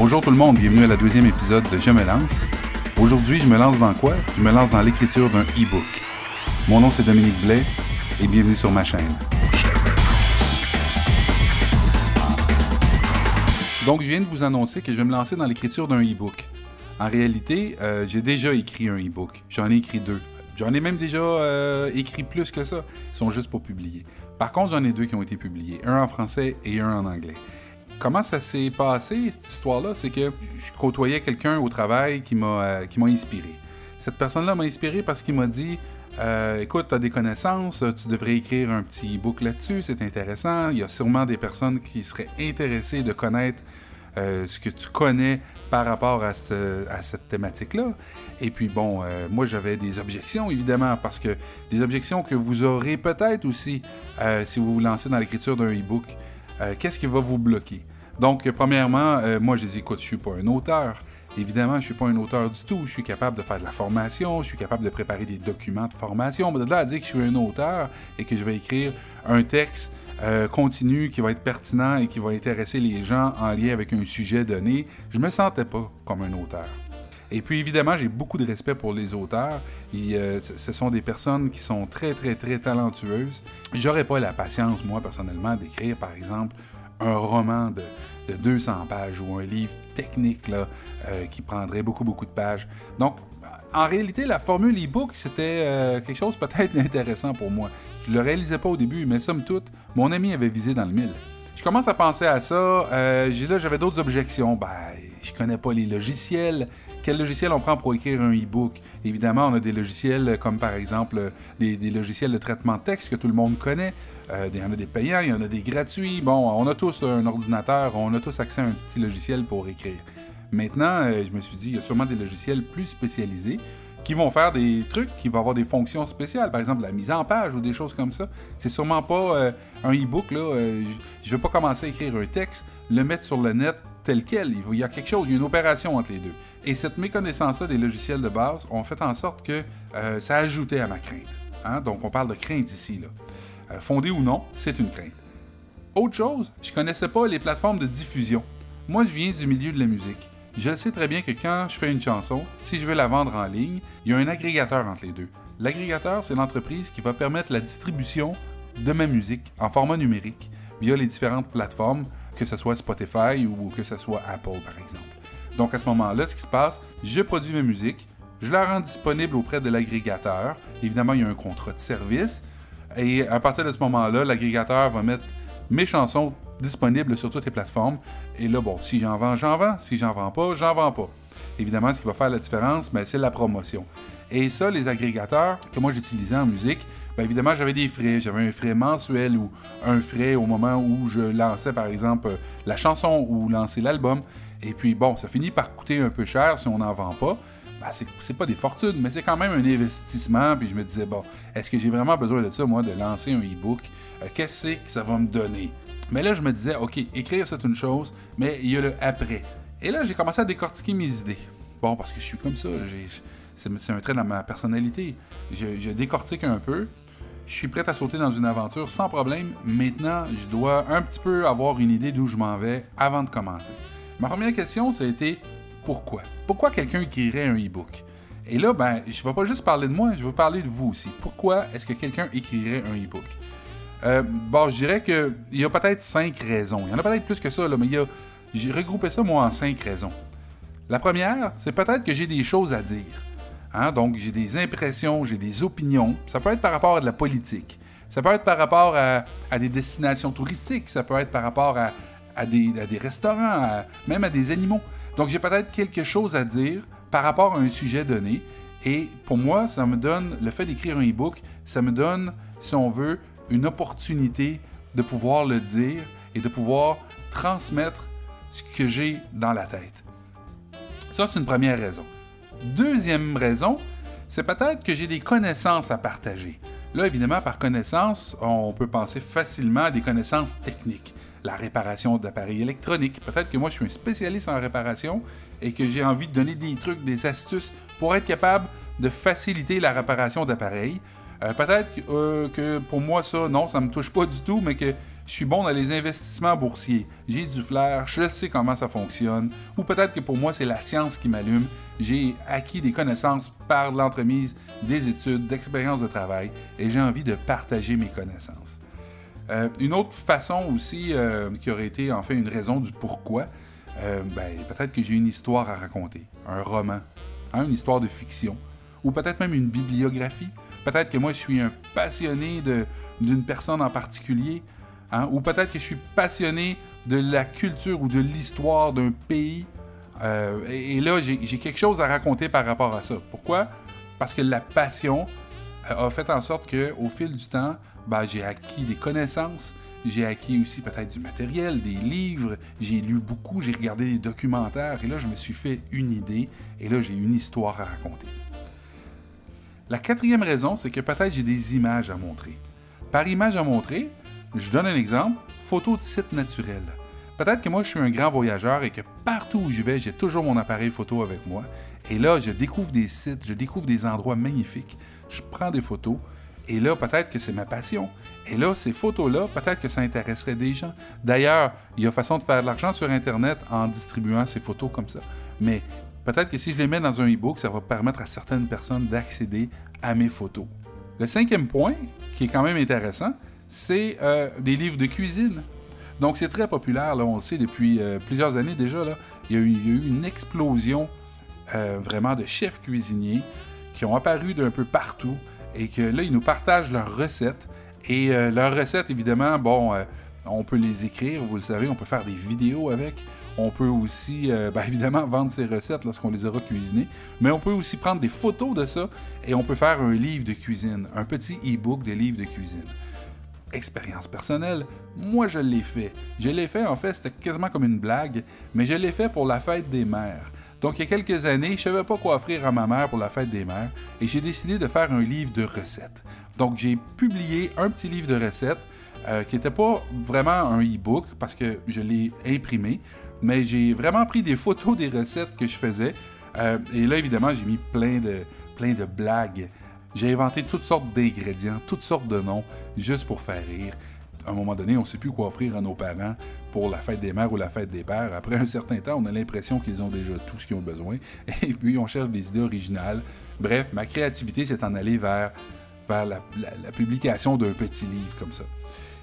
Bonjour tout le monde, bienvenue à la deuxième épisode de Je me lance. Aujourd'hui, je me lance dans quoi? Je me lance dans l'écriture d'un e-book. Mon nom c'est Dominique Blais et bienvenue sur ma chaîne. Donc, je viens de vous annoncer que je vais me lancer dans l'écriture d'un e-book. En réalité, euh, j'ai déjà écrit un e-book. J'en ai écrit deux. J'en ai même déjà euh, écrit plus que ça. Ils sont juste pas publiés. Par contre, j'en ai deux qui ont été publiés. Un en français et un en anglais. Comment ça s'est passé, cette histoire-là? C'est que je côtoyais quelqu'un au travail qui m'a euh, inspiré. Cette personne-là m'a inspiré parce qu'il m'a dit euh, Écoute, tu as des connaissances, tu devrais écrire un petit e-book là-dessus, c'est intéressant. Il y a sûrement des personnes qui seraient intéressées de connaître euh, ce que tu connais par rapport à, cette thématique-là. Et puis bon, moi j'avais des objections évidemment, parce que des objections que vous aurez peut-être aussi si vous vous lancez dans l'écriture d'un e-book. Qu'est-ce qui va vous bloquer? Donc, premièrement, moi je dis, écoute, je suis pas un auteur. Évidemment, je suis pas un auteur du tout. Je suis capable de faire de la formation, je suis capable de préparer des documents de formation. Mais de là à dire que je suis un auteur et que je vais écrire un texte euh, continu, qui va être pertinent et qui va intéresser les gens en lien avec un sujet donné, je me sentais pas comme un auteur. Et puis évidemment, j'ai beaucoup de respect pour les auteurs. Et, euh, ce sont des personnes qui sont très très très talentueuses. J'aurais pas la patience, moi personnellement, d'écrire par exemple un roman de, 200 pages ou un livre technique là, euh, qui prendrait beaucoup beaucoup de pages. Donc en réalité, la formule e-book, c'était quelque chose peut-être d'intéressant pour moi. Je le réalisais pas au début, mais somme toute, mon ami avait visé dans le mille. Je commence à penser à ça. Euh, là, j'avais d'autres objections. Ben, je connais pas les logiciels. Quel logiciel on prend pour écrire un e-book? Évidemment, on a des logiciels comme par exemple des, logiciels de traitement de texte que tout le monde connaît. Euh, il y en a des payants, il y en a des gratuits. Bon, on a tous un ordinateur, on a tous accès à un petit logiciel pour écrire. Maintenant, euh, je me suis dit, il y a sûrement des logiciels plus spécialisés qui vont faire des trucs qui vont avoir des fonctions spéciales, par exemple la mise en page ou des choses comme ça. C'est sûrement pas euh, un e-book là. Euh, je vais pas commencer à écrire un texte, le mettre sur le net tel. Il y a quelque chose, il y a une opération entre les deux. Et cette méconnaissance-là des logiciels de base ont fait en sorte que euh, ça ajoutait à ma crainte. Hein. Donc on parle de crainte ici là. fondée ou non, c'est une crainte. Autre chose, je connaissais pas les plateformes de diffusion. Moi, je viens du milieu de la musique. Je sais très bien que quand je fais une chanson, si je veux la vendre en ligne, il y a un agrégateur entre les deux. L'agrégateur, c'est l'entreprise qui va permettre la distribution de ma musique en format numérique via les différentes plateformes, que ce soit Spotify ou que ce soit Apple par exemple. Donc à ce moment-là, ce qui se passe, je produis ma musique, je la rends disponible auprès de l'agrégateur. Évidemment, il y a un contrat de service. Et à partir de ce moment-là, l'agrégateur va mettre mes chansons disponibles sur toutes les plateformes. Et là, bon, si j'en vends, j'en vends. Si j'en vends pas, j'en vends pas. Évidemment, ce qui va faire la différence, ben, c'est la promotion. Et ça, les agrégateurs que moi j'utilisais en musique, bien évidemment, j'avais des frais. J'avais un frais mensuel ou un frais au moment où je lançais, par exemple, la chanson ou lançais l'album. Et puis, bon, ça finit par coûter un peu cher si on n'en vend pas. Ben, c'est pas des fortunes, mais c'est quand même un investissement. Puis je me disais, bon, est-ce que j'ai vraiment besoin de ça, moi, de lancer un e-book? Euh, qu'est-ce que ça va me donner? Mais là, je me disais, OK, écrire, c'est une chose, mais il y a le après. Et là, j'ai commencé à décortiquer mes idées. Bon, parce que je suis comme ça, c'est un trait dans ma personnalité. Je, décortique un peu. Je suis prêt à sauter dans une aventure sans problème. Maintenant, je dois un petit peu avoir une idée d'où je m'en vais avant de commencer. Ma première question, ça a été pourquoi? Pourquoi quelqu'un écrirait un e-book? Et là, ben, je ne vais pas juste parler de moi, je vais parler de vous aussi. Pourquoi est-ce que quelqu'un écrirait un e-book? Euh, bon, je dirais qu'il y a peut-être cinq raisons. Il y en a peut-être plus que ça, mais j'ai regroupé ça, moi, en cinq raisons. La première, c'est peut-être que j'ai des choses à dire. Hein? Donc, j'ai des impressions, j'ai des opinions. Ça peut être par rapport à de la politique. Ça peut être par rapport à, des destinations touristiques. Ça peut être par rapport à, des, restaurants, même à des animaux. Donc, j'ai peut-être quelque chose à dire par rapport à un sujet donné. Et pour moi, ça me donne, le fait d'écrire un e-book, ça me donne, si on veut, une opportunité de pouvoir le dire et de pouvoir transmettre ce que j'ai dans la tête. Ça, c'est une première raison. Deuxième raison, c'est peut-être que j'ai des connaissances à partager. Là, évidemment, par connaissance, on peut penser facilement à des connaissances techniques. La réparation d'appareils électroniques. Peut-être que moi, je suis un spécialiste en réparation et que j'ai envie de donner des trucs, des astuces pour être capable de faciliter la réparation d'appareils. Euh, peut-être euh, que pour moi, ça, non, ça me touche pas du tout, mais que je suis bon dans les investissements boursiers, j'ai du flair, je sais comment ça fonctionne, ou peut-être que pour moi c'est la science qui m'allume, j'ai acquis des connaissances par l'entremise des études, d'expériences de travail, et j'ai envie de partager mes connaissances. Euh, une autre façon aussi euh, qui aurait été en fait une raison du pourquoi, euh, ben, peut-être que j'ai une histoire à raconter, un roman, hein, une histoire de fiction, ou peut-être même une bibliographie. Peut-être que moi je suis un passionné d'une personne en particulier, hein, ou peut-être que je suis passionné de la culture ou de l'histoire d'un pays. Et, là, j'ai quelque chose à raconter par rapport à ça. Pourquoi? Parce que la passion a fait en sorte qu'au fil du temps, ben, j'ai acquis des connaissances, j'ai acquis aussi peut-être du matériel, des livres, j'ai lu beaucoup, j'ai regardé des documentaires, et là, je me suis fait une idée, et là, j'ai une histoire à raconter. La quatrième raison, c'est que peut-être j'ai des images à montrer. Par image à montrer, je donne un exemple, photo de site naturel. Peut-être que moi, je suis un grand voyageur et que partout où je vais, j'ai toujours mon appareil photo avec moi. Et là, je découvre des sites, je découvre des endroits magnifiques, je prends des photos, et là, peut-être que c'est ma passion. Et là, ces photos-là, peut-être que ça intéresserait des gens. D'ailleurs, il y a façon de faire de l'argent sur Internet en distribuant ces photos comme ça. Mais peut-être que si je les mets dans un e-book, ça va permettre à certaines personnes d'accéder à mes photos. Le cinquième point, qui est quand même intéressant, c'est euh, des livres de cuisine. Donc, c'est très populaire, là, on le sait depuis euh, plusieurs années déjà. Il, y a eu, une explosion euh, vraiment de chefs cuisiniers qui ont apparu d'un peu partout et que là, ils nous partagent leurs recettes. Et euh, leurs recettes, évidemment, bon, on peut les écrire, vous le savez, on peut faire des vidéos avec. On peut aussi, ben, évidemment, vendre ces recettes lorsqu'on les aura cuisinées. Mais on peut aussi prendre des photos de ça et on peut faire un livre de cuisine, un petit e-book de livres de cuisine. Expérience personnelle, moi je l'ai fait. Je l'ai fait, en fait, c'était quasiment comme une blague, mais je l'ai fait pour la fête des mères. Donc, il y a quelques années, je ne savais pas quoi offrir à ma mère pour la fête des mères et j'ai décidé de faire un livre de recettes. Donc, j'ai publié un petit livre de recettes euh, qui n'était pas vraiment un e-book parce que je l'ai imprimé, mais j'ai vraiment pris des photos des recettes que je faisais. Euh, et là, évidemment, j'ai mis plein de, plein de blagues. J'ai inventé toutes sortes d'ingrédients, toutes sortes de noms, juste pour faire rire à un moment donné, on ne sait plus quoi offrir à nos parents pour la fête des mères ou la fête des pères. Après un certain temps, on a l'impression qu'ils ont déjà tout ce qu'ils ont besoin. Et puis, on cherche des idées originales. Bref, ma créativité s'est en allée vers, vers la, publication d'un petit livre comme ça.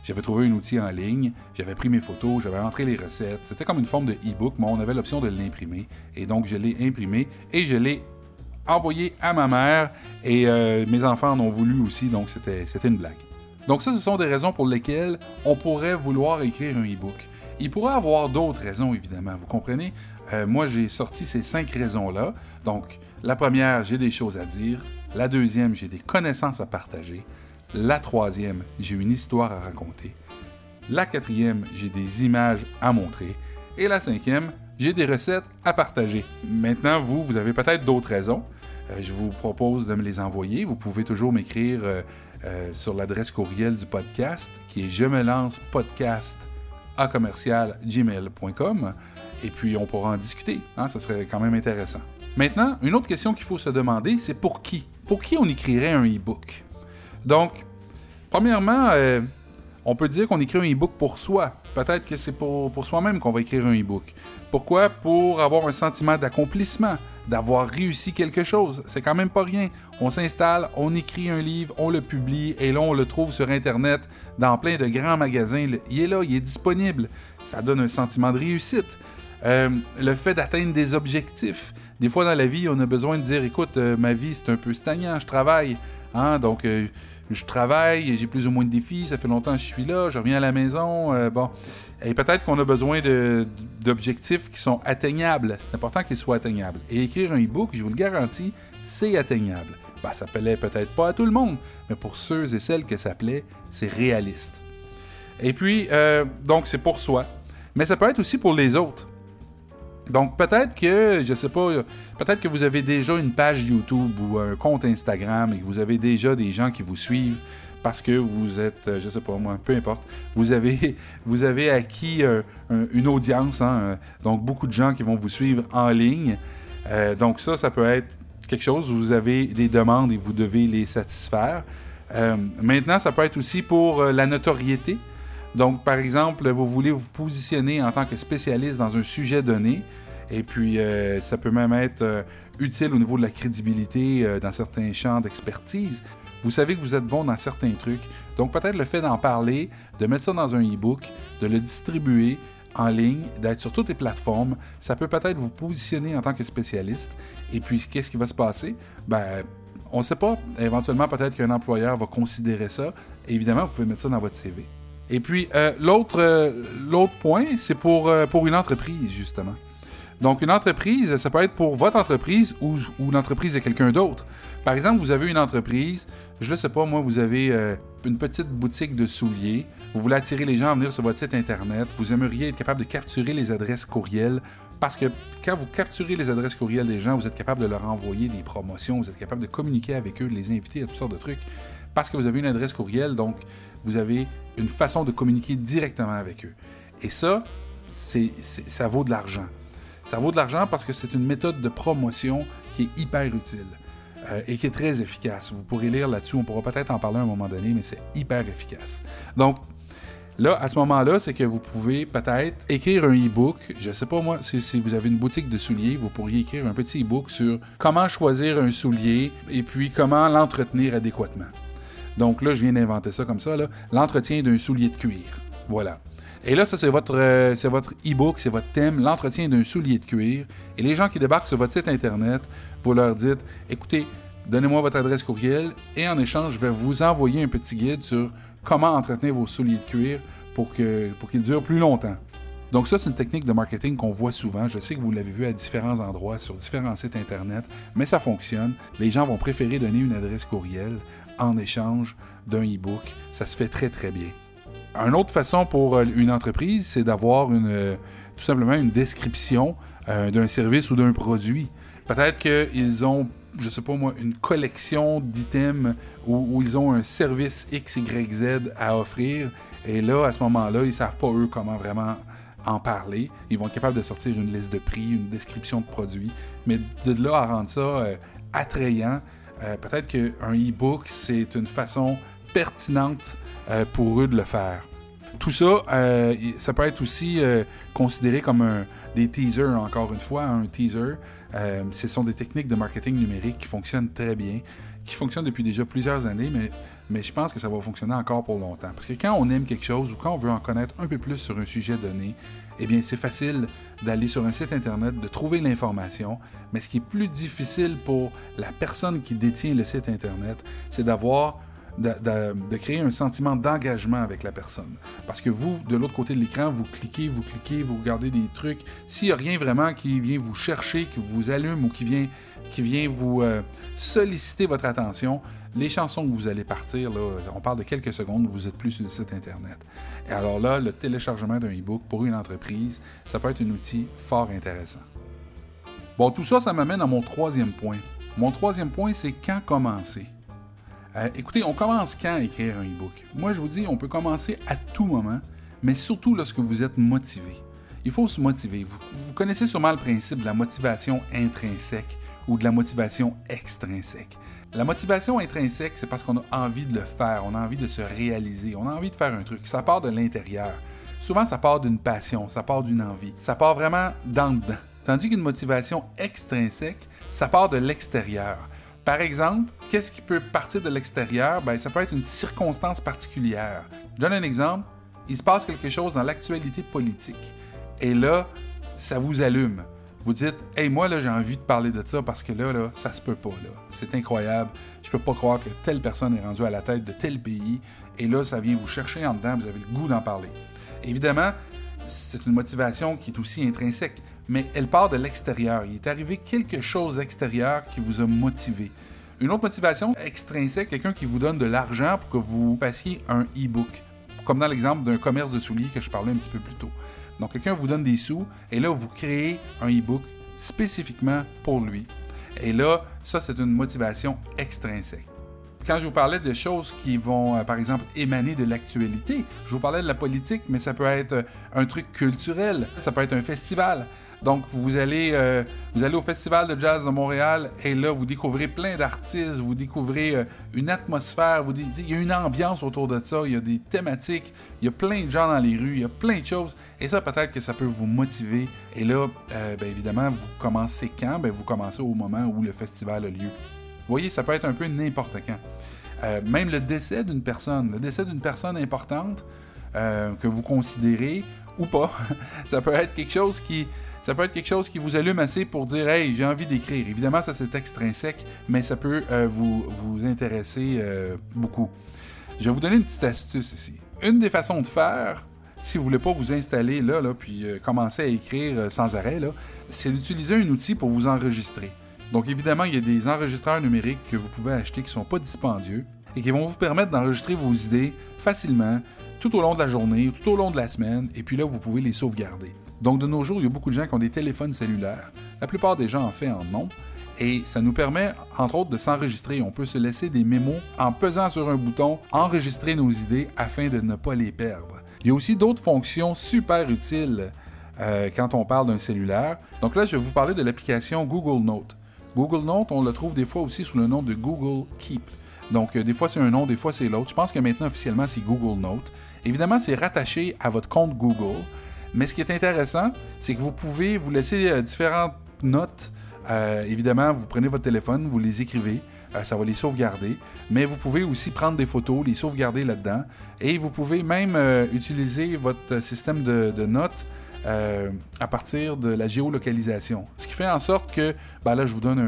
J'avais trouvé un outil en ligne, j'avais pris mes photos, j'avais entré les recettes. C'était comme une forme de e-book, mais on avait l'option de l'imprimer. Et donc, je l'ai imprimé et je l'ai envoyé à ma mère. Et euh, mes enfants en ont voulu aussi, donc c'était une blague. Donc ça, ce sont des raisons pour lesquelles on pourrait vouloir écrire un e-book. Il pourrait avoir d'autres raisons, évidemment, vous comprenez? Euh, moi, j'ai sorti ces cinq raisons-là. Donc, la première, j'ai des choses à dire. La deuxième, j'ai des connaissances à partager. La troisième, j'ai une histoire à raconter. La quatrième, j'ai des images à montrer. Et la cinquième, j'ai des recettes à partager. Maintenant, vous, vous avez peut-être d'autres raisons. Euh, je vous propose de me les envoyer. Vous pouvez toujours m'écrire euh, euh, sur l'adresse courriel du podcast qui est je me lance podcast à commercial gmail.com et puis on pourra en discuter. Hein, ça serait quand même intéressant. Maintenant, une autre question qu'il faut se demander, c'est pour qui? Pour qui on écrirait un e-book? Donc, premièrement, on peut dire qu'on écrit un e-book pour soi. Peut-être que c'est pour, pour soi-même qu'on va écrire un e-book. Pourquoi? Pour avoir un sentiment d'accomplissement d'avoir réussi quelque chose. C'est quand même pas rien. On s'installe, on écrit un livre, on le publie et là on le trouve sur Internet dans plein de grands magasins. Il est là, il est disponible. Ça donne un sentiment de réussite. Euh, le fait d'atteindre des objectifs. Des fois dans la vie, on a besoin de dire, écoute, euh, ma vie c'est un peu stagnant, je travaille. Hein, donc euh, je travaille, j'ai plus ou moins de défis, ça fait longtemps que je suis là, je reviens à la maison. bon, et peut-être qu'on a besoin d'objectifs qui sont atteignables. C'est important qu'ils soient atteignables. Et écrire un e-book, je vous le garantis, c'est atteignable. Ben, ça plaît peut-être pas à tout le monde, mais pour ceux et celles que ça plaît, c'est réaliste. Et puis, euh, donc c'est pour soi. Mais ça peut être aussi pour les autres. Donc peut-être que, je sais pas, peut-être que vous avez déjà une page YouTube ou un compte Instagram et que vous avez déjà des gens qui vous suivent parce que vous êtes, euh, je sais pas moi, peu importe, vous avez, vous avez acquis euh, une audience, hein, euh, donc beaucoup de gens qui vont vous suivre en ligne. donc ça, ça peut être quelque chose où vous avez des demandes et vous devez les satisfaire. maintenant, ça peut être aussi pour la notoriété. Donc, par exemple, vous voulez vous positionner en tant que spécialiste dans un sujet donné, et puis ça peut même être utile au niveau de la crédibilité dans certains champs d'expertise. Vous savez que vous êtes bon dans certains trucs, donc peut-être le fait d'en parler, de mettre ça dans un e-book, de le distribuer en ligne, d'être sur toutes les plateformes, ça peut peut-être vous positionner en tant que spécialiste. Et puis, qu'est-ce qui va se passer? Ben, on ne sait pas. Éventuellement, peut-être qu'un employeur va considérer ça. évidemment, vous pouvez mettre ça dans votre CV. Et puis, euh, l'autre, euh, l'autre point, c'est pour, euh, pour une entreprise, justement. Donc, une entreprise, ça peut être pour votre entreprise ou, l'entreprise de quelqu'un d'autre. Par exemple, vous avez une entreprise, je ne sais pas, moi, vous avez une petite boutique de souliers, vous voulez attirer les gens à venir sur votre site Internet, vous aimeriez être capable de capturer les adresses courriels parce que quand vous capturez les adresses courriels des gens, vous êtes capable de leur envoyer des promotions, vous êtes capable de communiquer avec eux, de les inviter à toutes sortes de trucs, parce que vous avez une adresse courriel, donc vous avez une façon de communiquer directement avec eux. Et ça, ça vaut de l'argent. Ça vaut de l'argent parce que c'est une méthode de promotion qui est hyper utile euh, et qui est très efficace. Vous pourrez lire là-dessus, on pourra peut-être en parler à un moment donné, mais c'est hyper efficace. Donc, Là, à ce moment-là, c'est que vous pouvez peut-être écrire un e-book. Je ne sais pas moi, si, si, vous avez une boutique de souliers, vous pourriez écrire un petit e-book sur comment choisir un soulier et puis comment l'entretenir adéquatement. Donc là, je viens d'inventer ça comme ça, l'entretien d'un soulier de cuir. Voilà. Et là, ça, c'est votre, euh, c'est votre e-book, c'est votre thème, l'entretien d'un soulier de cuir. Et les gens qui débarquent sur votre site Internet, vous leur dites, écoutez, donnez-moi votre adresse courriel et en échange, je vais vous envoyer un petit guide sur comment entretenir vos souliers de cuir pour qu'ils pour qu'ils durent plus longtemps. Donc ça, c'est une technique de marketing qu'on voit souvent. Je sais que vous l'avez vu à différents endroits, sur différents sites Internet, mais ça fonctionne. Les gens vont préférer donner une adresse courriel en échange d'un e-book. Ça se fait très, très bien. Une autre façon pour euh, une entreprise, c'est d'avoir une, euh, tout simplement une description euh, d'un service ou d'un produit. Peut-être qu'ils ont je sais pas moi, une collection d'items où, ils ont un service X, Y, Z à offrir. Et là, à ce moment-là, ils savent pas eux comment vraiment en parler. Ils vont être capables de sortir une liste de prix, une description de produits. Mais de là à rendre ça attrayant, peut-être qu'un e-book, c'est une façon pertinente euh, pour eux de le faire. Tout ça, ça peut être aussi considéré comme des teasers, encore une fois, un teaser. Euh, ce sont des techniques de marketing numérique qui fonctionnent très bien, qui fonctionnent depuis déjà plusieurs années, mais, mais je pense que ça va fonctionner encore pour longtemps. Parce que quand on aime quelque chose ou quand on veut en connaître un peu plus sur un sujet donné, eh bien, c'est facile d'aller sur un site Internet, de trouver l'information, mais ce qui est plus difficile pour la personne qui détient le site Internet, c'est d'avoir de, créer un sentiment d'engagement avec la personne. Parce que vous, de l'autre côté de l'écran, vous cliquez, vous cliquez, vous regardez des trucs. S'il n'y a rien vraiment qui vient vous chercher, qui vous allume ou qui vient, vous euh, solliciter votre attention, les chansons que vous allez partir, on parle de quelques secondes, vous êtes plus sur le site Internet. Et alors là, le téléchargement d'un e-book pour une entreprise, ça peut être un outil fort intéressant. Bon, tout ça, ça m'amène à mon troisième point. Mon troisième point, c'est quand commencer. Euh, écoutez, on commence quand à écrire un e-book? Moi, je vous dis, on peut commencer à tout moment, mais surtout lorsque vous êtes motivé. Il faut se motiver. Vous, connaissez sûrement le principe de la motivation intrinsèque ou de la motivation extrinsèque. La motivation intrinsèque, c'est parce qu'on a envie de le faire, on a envie de se réaliser, on a envie de faire un truc. Ça part de l'intérieur. Souvent, ça part d'une passion, ça part d'une envie. Ça part vraiment d'en dedans. Tandis qu'une motivation extrinsèque, ça part de l'extérieur. Par exemple, qu'est-ce qui peut partir de l'extérieur? Ben, ça peut être une circonstance particulière. Je donne un exemple. Il se passe quelque chose dans l'actualité politique. Et là, ça vous allume. Vous dites, hey, moi, là, j'ai envie de parler de ça parce que là, là, ça se peut pas. C'est incroyable. Je peux pas croire que telle personne est rendue à la tête de tel pays. Et là, ça vient vous chercher en dedans. Vous avez le goût d'en parler. Évidemment, c'est une motivation qui est aussi intrinsèque mais elle part de l'extérieur. Il est arrivé quelque chose d'extérieur qui vous a motivé. Une autre motivation extrinsèque, quelqu'un qui vous donne de l'argent pour que vous passiez un e-book, comme dans l'exemple d'un commerce de souliers que je parlais un petit peu plus tôt. Donc quelqu'un vous donne des sous et là vous créez un e-book spécifiquement pour lui. Et là, ça c'est une motivation extrinsèque quand je vous parlais de choses qui vont, euh, par exemple, émaner de l'actualité, je vous parlais de la politique, mais ça peut être euh, un truc culturel, ça peut être un festival. Donc, vous allez, euh, vous allez au Festival de jazz de Montréal et là, vous découvrez plein d'artistes, vous découvrez une atmosphère, vous il y a une ambiance autour de ça, il y a des thématiques, il y a plein de gens dans les rues, il y a plein de choses. Et ça, peut-être que ça peut vous motiver. Et là, bien évidemment, vous commencez quand? Bien, vous commencez au moment où le festival a lieu. Vous voyez, ça peut être un peu n'importe quand. Même le décès d'une personne, le décès d'une personne importante que vous considérez ou pas, ça peut être quelque chose qui peut être quelque chose qui vous allume assez pour dire Hey, j'ai envie d'écrire. Évidemment, ça c'est extrinsèque, mais ça peut euh, vous, intéresser euh, beaucoup. Je vais vous donner une petite astuce ici. Une des façons de faire, si vous voulez pas vous installer là, puis euh, commencer à écrire sans arrêt, c'est d'utiliser un outil pour vous enregistrer. Donc évidemment, il y a des enregistreurs numériques que vous pouvez acheter qui ne sont pas dispendieux et qui vont vous permettre d'enregistrer vos idées facilement tout au long de la journée, tout au long de la semaine, et puis là, vous pouvez les sauvegarder. Donc, de nos jours, il y a beaucoup de gens qui ont des téléphones cellulaires. La plupart des gens en fait en ont. Et ça nous permet, entre autres, de s'enregistrer. On peut se laisser des mémos en pesant sur un bouton, enregistrer nos idées afin de ne pas les perdre. Il y a aussi d'autres fonctions super utiles euh, quand on parle d'un cellulaire. Donc là, je vais vous parler de l'application Google Note. Google Note, on le trouve des fois aussi sous le nom de Google Keep. Donc, euh, des fois c'est un nom, des fois c'est l'autre. Je pense que maintenant, officiellement, c'est Google Note. Évidemment, c'est rattaché à votre compte Google. Mais ce qui est intéressant, c'est que vous pouvez vous laisser euh, différentes notes. Euh, évidemment, vous prenez votre téléphone, vous les écrivez, ça va les sauvegarder. Mais vous pouvez aussi prendre des photos, les sauvegarder là-dedans. Et vous pouvez même utiliser votre système de, notes à partir de la géolocalisation. Ce qui fait en sorte que, ben là, je vous donne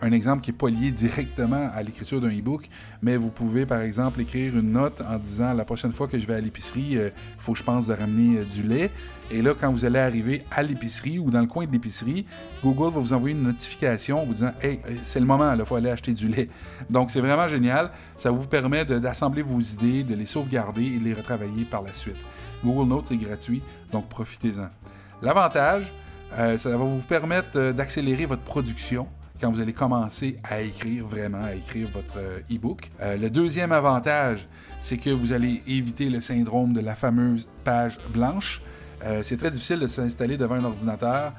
un, exemple qui n'est pas lié directement à l'écriture d'un e-book, mais vous pouvez par exemple écrire une note en disant la prochaine fois que je vais à l'épicerie, il euh, faut que je pense de ramener euh, du lait. Et là, quand vous allez arriver à l'épicerie ou dans le coin de l'épicerie, Google va vous envoyer une notification vous disant Hey, euh, c'est le moment, il faut aller acheter du lait. Donc, c'est vraiment génial. Ça vous permet d'assembler vos idées, de les sauvegarder et de les retravailler par la suite. Google Notes, c'est gratuit, donc profitez-en. L'avantage, ça va vous permettre d'accélérer votre production quand vous allez commencer à écrire vraiment, à écrire votre euh, e-book. Euh, le deuxième avantage, c'est que vous allez éviter le syndrome de la fameuse page blanche. Euh, c'est très difficile de s'installer devant un ordinateur,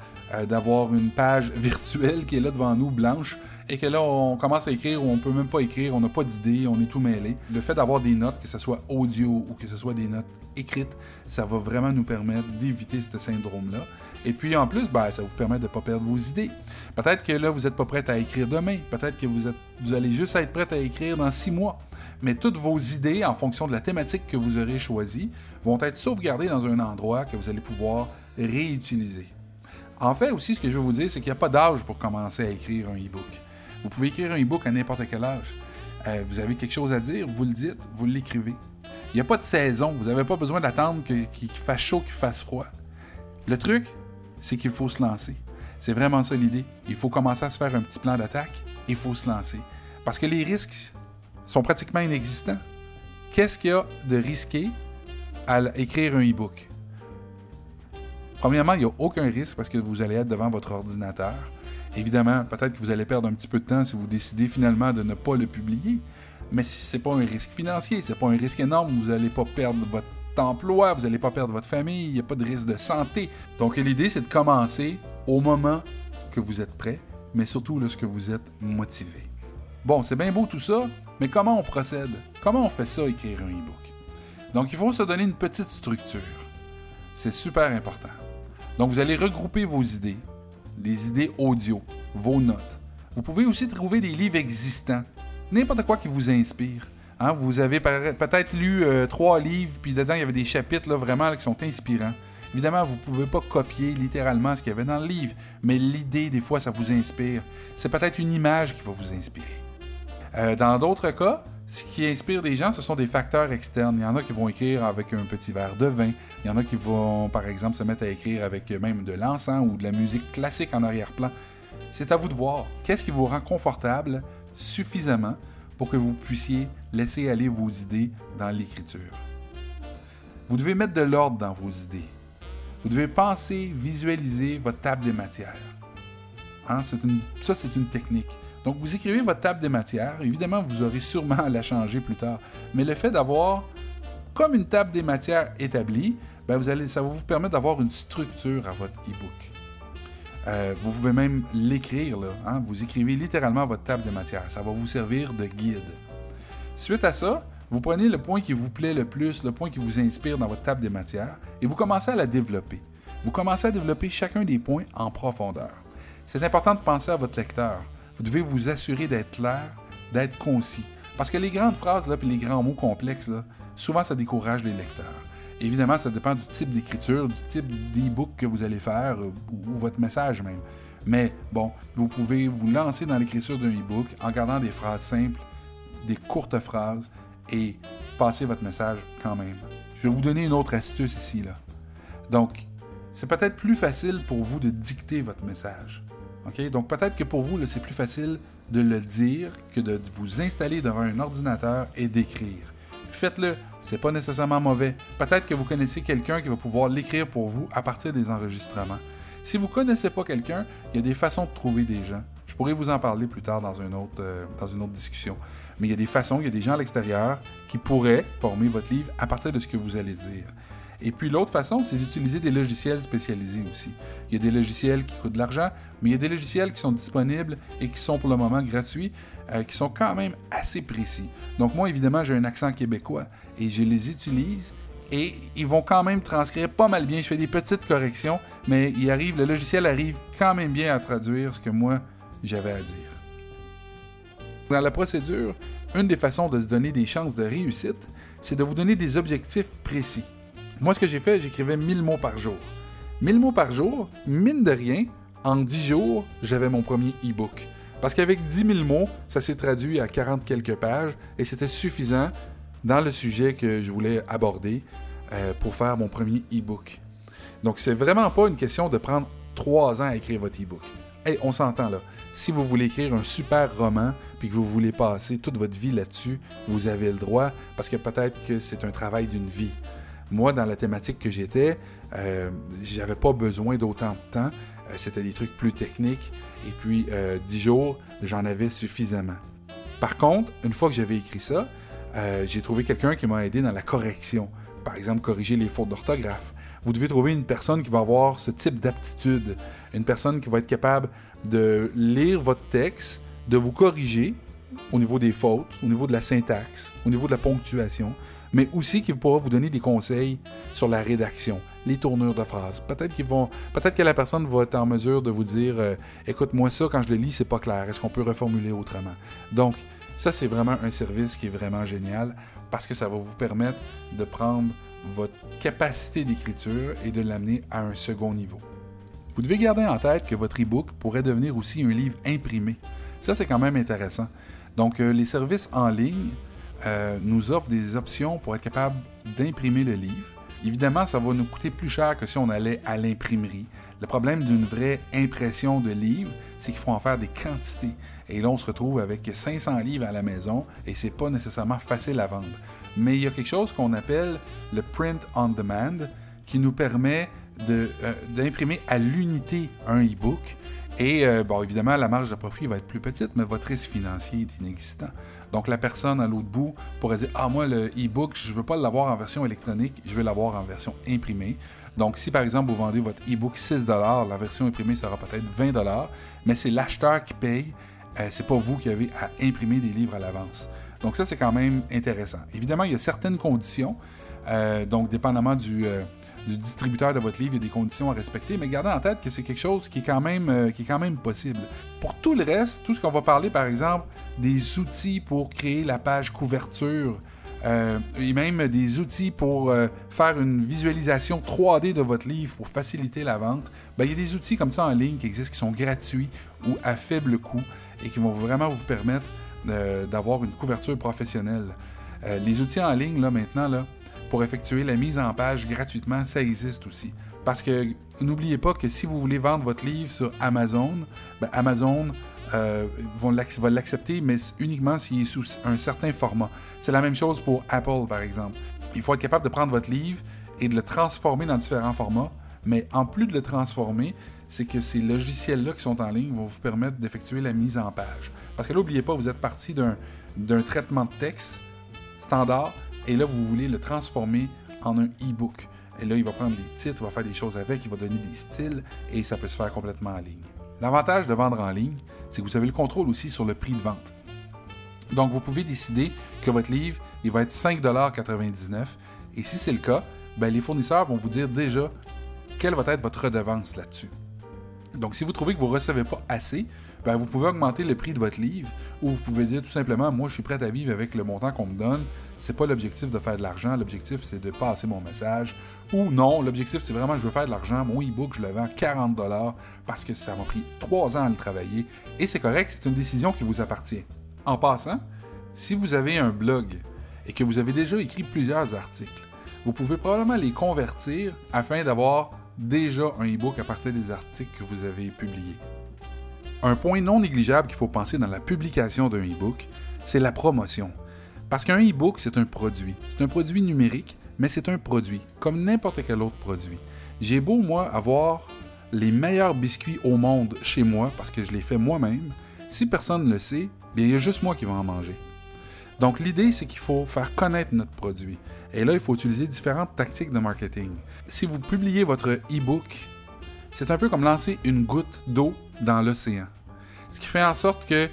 d'avoir une page virtuelle qui est là devant nous, blanche, et que là, on commence à écrire ou on peut même pas écrire, on n'a pas d'idée, on est tout mêlé. Le fait d'avoir des notes, que ce soit audio ou que ce soit des notes écrites, ça va vraiment nous permettre d'éviter ce syndrome-là. Et puis en plus, ben, ça vous permet de ne pas perdre vos idées. Peut-être que là, vous n'êtes pas prête à écrire demain. Peut-être que vous, êtes, vous allez juste être prête à écrire dans six mois. Mais toutes vos idées, en fonction de la thématique que vous aurez choisie, vont être sauvegardées dans un endroit que vous allez pouvoir réutiliser. En fait, aussi, ce que je veux vous dire, c'est qu'il n'y a pas d'âge pour commencer à écrire un e-book. Vous pouvez écrire un e-book à n'importe quel âge. Euh, vous avez quelque chose à dire, vous le dites, vous l'écrivez. Il n'y a pas de saison. Vous n'avez pas besoin d'attendre qu'il fasse chaud, qu'il fasse froid. Le truc, c'est qu'il faut se lancer. C'est vraiment ça l'idée. Il faut commencer à se faire un petit plan d'attaque. Il faut se lancer. Parce que les risques sont pratiquement inexistants. Qu'est-ce qu'il y a de risqué à écrire un e-book? Premièrement, il n'y a aucun risque parce que vous allez être devant votre ordinateur. Évidemment, peut-être que vous allez perdre un petit peu de temps si vous décidez finalement de ne pas le publier, mais ce n'est pas un risque financier, ce n'est pas un risque énorme, vous n'allez pas perdre votre emploi, vous n'allez pas perdre votre famille, il n'y a pas de risque de santé. Donc l'idée, c'est de commencer au moment que vous êtes prêt, mais surtout lorsque vous êtes motivé. Bon, c'est bien beau tout ça, mais comment on procède? Comment on fait ça, écrire un e-book? Donc il faut se donner une petite structure. C'est super important. Donc vous allez regrouper vos idées, les idées audio, vos notes. Vous pouvez aussi trouver des livres existants, n'importe quoi qui vous inspire. Hein, vous avez peut-être lu euh, trois livres, puis dedans, il y avait des chapitres là, vraiment qui sont inspirants. Évidemment, vous ne pouvez pas copier littéralement ce qu'il y avait dans le livre, mais l'idée, des fois, ça vous inspire. C'est peut-être une image qui va vous inspirer. Euh, dans d'autres cas, ce qui inspire des gens, ce sont des facteurs externes. Il y en a qui vont écrire avec un petit verre de vin. Il y en a qui vont, par exemple, se mettre à écrire avec même de l'encens ou de la musique classique en arrière-plan. C'est à vous de voir. Qu'est-ce qui vous rend confortable suffisamment pour que vous puissiez laisser aller vos idées dans l'écriture. Vous devez mettre de l'ordre dans vos idées. Vous devez penser, visualiser votre table des matières. Hein, ça, c'est une technique. Donc, vous écrivez votre table des matières. Évidemment, vous aurez sûrement à la changer plus tard. Mais le fait d'avoir comme une table des matières établie, ben ça va vous permettre d'avoir une structure à votre e-book. Euh, vous pouvez même l'écrire, hein. vous écrivez littéralement votre table de matière. Ça va vous servir de guide. Suite à ça, vous prenez le point qui vous plaît le plus, le point qui vous inspire dans votre table des matières, et vous commencez à la développer. Vous commencez à développer chacun des points en profondeur. C'est important de penser à votre lecteur. Vous devez vous assurer d'être clair, d'être concis. Parce que les grandes phrases là, puis les grands mots complexes, là, souvent ça décourage les lecteurs. Évidemment, ça dépend du type d'écriture, du type d'e-book que vous allez faire, euh, ou, votre message même. Mais bon, vous pouvez vous lancer dans l'écriture d'un e-book en gardant des phrases simples, des courtes phrases, et passer votre message quand même. Je vais vous donner une autre astuce ici. Là. Donc, c'est peut-être plus facile pour vous de dicter votre message. Donc, peut-être que pour vous, c'est plus facile de le dire que de vous installer devant un ordinateur et d'écrire. Faites-le, c'est pas nécessairement mauvais. Peut-être que vous connaissez quelqu'un qui va pouvoir l'écrire pour vous à partir des enregistrements. Si vous ne connaissez pas quelqu'un, il y a des façons de trouver des gens. Je pourrais vous en parler plus tard euh, dans une autre discussion. Mais il y a des façons, il y a des gens à l'extérieur qui pourraient former votre livre à partir de ce que vous allez dire. Et puis l'autre façon, c'est d'utiliser des logiciels spécialisés aussi. Il y a des logiciels qui coûtent de l'argent, mais il y a des logiciels qui sont disponibles et qui sont pour le moment gratuits, euh, qui sont quand même assez précis. Donc moi, évidemment, j'ai un accent québécois et je les utilise et ils vont quand même transcrire pas mal bien. Je fais des petites corrections, mais il arrive, le logiciel arrive quand même bien à traduire ce que moi j'avais à dire. Dans la procédure, une des façons de se donner des chances de réussite, c'est de vous donner des objectifs précis. Moi, ce que j'ai fait, j'écrivais 1000 mots par jour. 1000 mots par jour, mine de rien, en 10 jours, j'avais mon premier e-book. Parce qu'avec 10 000 mots, ça s'est traduit à 40 quelques pages et c'était suffisant dans le sujet que je voulais aborder euh, pour faire mon premier e-book. Donc, c'est vraiment pas une question de prendre 3 ans à écrire votre e-book. Hey, on s'entend là si vous voulez écrire un super roman, puis que vous voulez passer toute votre vie là-dessus, vous avez le droit, parce que peut-être que c'est un travail d'une vie. Moi, dans la thématique que j'étais, euh, j'avais pas besoin d'autant de temps. Euh, c'était des trucs plus techniques. Et puis, euh, dix jours, j'en avais suffisamment. Par contre, une fois que j'avais écrit ça, euh, j'ai trouvé quelqu'un qui m'a aidé dans la correction. Par exemple, corriger les fautes d'orthographe. Vous devez trouver une personne qui va avoir ce type d'aptitude. Une personne qui va être capable de lire votre texte, de vous corriger au niveau des fautes, au niveau de la syntaxe, au niveau de la ponctuation, mais aussi qui pourra vous donner des conseils sur la rédaction, les tournures de phrases. Peut-être que la personne va être en mesure de vous dire, euh, écoute, moi ça quand je le lis, c'est pas clair. Est-ce qu'on peut reformuler autrement? Donc, ça c'est vraiment un service qui est vraiment génial parce que ça va vous permettre de prendre votre capacité d'écriture et de l'amener à un second niveau. Vous devez garder en tête que votre e-book pourrait devenir aussi un livre imprimé. Ça, c'est quand même intéressant. Donc, euh, les services en ligne euh, nous offrent des options pour être capable d'imprimer le livre. Évidemment, ça va nous coûter plus cher que si on allait à l'imprimerie. Le problème d'une vraie impression de livre, c'est qu'il faut en faire des quantités. Et là, on se retrouve avec 500 livres à la maison et c'est pas nécessairement facile à vendre. Mais il y a quelque chose qu'on appelle le print on demand qui nous permet euh, d'imprimer à l'unité un e-book. Et euh, bon, évidemment, la marge de profit va être plus petite, mais votre risque financier est inexistant. Donc, la personne à l'autre bout pourrait dire Ah, moi, le e-book, je ne veux pas l'avoir en version électronique, je veux l'avoir en version imprimée. Donc, si par exemple vous vendez votre e-book 6 la version imprimée sera peut-être 20 mais c'est l'acheteur qui paye, euh, c'est pas vous qui avez à imprimer des livres à l'avance. Donc, ça, c'est quand même intéressant. Évidemment, il y a certaines conditions. donc, dépendamment du, du distributeur de votre livre, il y a des conditions à respecter, mais gardez en tête que c'est quelque chose qui est, quand même, euh, qui est quand même possible. Pour tout le reste, tout ce qu'on va parler, par exemple, des outils pour créer la page couverture, euh, et même des outils pour euh, faire une visualisation 3D de votre livre pour faciliter la vente, ben, il y a des outils comme ça en ligne qui existent, qui sont gratuits ou à faible coût et qui vont vraiment vous permettre d'avoir une couverture professionnelle. les outils en ligne, là, maintenant, là, pour effectuer la mise en page gratuitement, ça existe aussi. Parce que n'oubliez pas que si vous voulez vendre votre livre sur Amazon, ben Amazon euh, va l'accepter, mais uniquement s'il est sous un certain format. C'est la même chose pour Apple, par exemple. Il faut être capable de prendre votre livre et de le transformer dans différents formats. Mais en plus de le transformer, c'est que ces logiciels-là qui sont en ligne vont vous permettre d'effectuer la mise en page. Parce que là, n'oubliez pas, vous êtes parti d'un traitement de texte standard et là, vous voulez le transformer en un e-book. Et là, il va prendre les titres, il va faire des choses avec, il va donner des styles et ça peut se faire complètement en ligne. L'avantage de vendre en ligne, c'est que vous avez le contrôle aussi sur le prix de vente. Donc, vous pouvez décider que votre livre, il va être 5,99 et si c'est le cas, ben, les fournisseurs vont vous dire déjà quelle va être votre redevance là-dessus. Donc, si vous trouvez que vous ne recevez pas assez, ben, vous pouvez augmenter le prix de votre livre ou vous pouvez dire tout simplement Moi, je suis prêt à vivre avec le montant qu'on me donne. C'est pas l'objectif de faire de l'argent. L'objectif, c'est de passer mon message. Ou non, l'objectif, c'est vraiment je veux faire de l'argent. Mon e-book, je le vends 40 parce que ça m'a pris trois ans à le travailler. Et c'est correct, c'est une décision qui vous appartient. En passant, si vous avez un blog et que vous avez déjà écrit plusieurs articles, vous pouvez probablement les convertir afin d'avoir déjà un e-book à partir des articles que vous avez publiés. Un point non négligeable qu'il faut penser dans la publication d'un e-book, c'est la promotion. Parce qu'un e-book, c'est un produit. C'est un produit numérique, mais c'est un produit, comme n'importe quel autre produit. J'ai beau, moi, avoir les meilleurs biscuits au monde chez moi, parce que je les fais moi-même. Si personne ne le sait, bien, il y a juste moi qui vais en manger. Donc, l'idée, c'est qu'il faut faire connaître notre produit. Et là, il faut utiliser différentes tactiques de marketing. Si vous publiez votre e-book, c'est un peu comme lancer une goutte d'eau dans l'océan. Ce qui fait en sorte que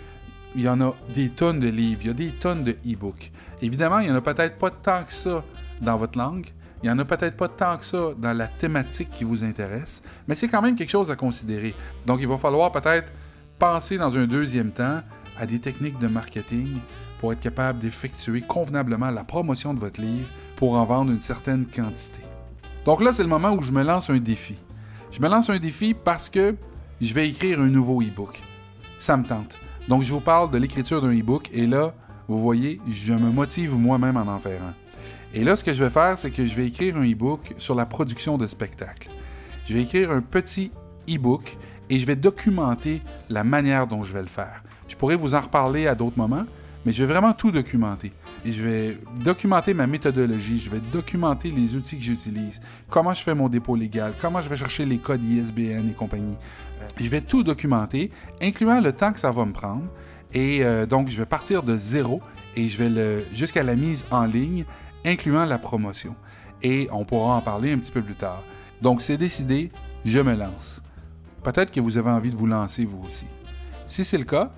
il y en a des tonnes de livres, il y a des tonnes de e-books. Évidemment, il n'y en a peut-être pas tant que ça dans votre langue, il n'y en a peut-être pas tant que ça dans la thématique qui vous intéresse, mais c'est quand même quelque chose à considérer. Donc, il va falloir peut-être penser dans un deuxième temps à des techniques de marketing pour être capable d'effectuer convenablement la promotion de votre livre pour en vendre une certaine quantité. Donc là, c'est le moment où je me lance un défi. Je me lance un défi parce que je vais écrire un nouveau e-book. Ça me tente. Donc, je vous parle de l'écriture d'un e-book et là, vous voyez, je me motive moi-même à en faire un. Et là, ce que je vais faire, c'est que je vais écrire un e-book sur la production de spectacles. Je vais écrire un petit e-book et je vais documenter la manière dont je vais le faire. Je pourrais vous en reparler à d'autres moments, mais je vais vraiment tout documenter. Je vais documenter ma méthodologie, je vais documenter les outils que j'utilise, comment je fais mon dépôt légal, comment je vais chercher les codes ISBN et compagnie. Je vais tout documenter, incluant le temps que ça va me prendre. Et euh, donc, je vais partir de zéro et je vais jusqu'à la mise en ligne, incluant la promotion. Et on pourra en parler un petit peu plus tard. Donc, c'est décidé, je me lance. Peut-être que vous avez envie de vous lancer vous aussi. Si c'est le cas,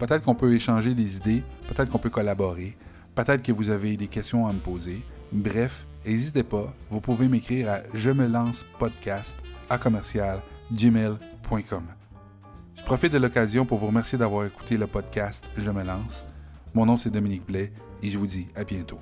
Peut-être qu'on peut échanger des idées, peut-être qu'on peut collaborer, peut-être que vous avez des questions à me poser. Bref, n'hésitez pas, vous pouvez m'écrire à je me lance podcast à commercial gmail.com. Je profite de l'occasion pour vous remercier d'avoir écouté le podcast Je me lance. Mon nom c'est Dominique Blais et je vous dis à bientôt.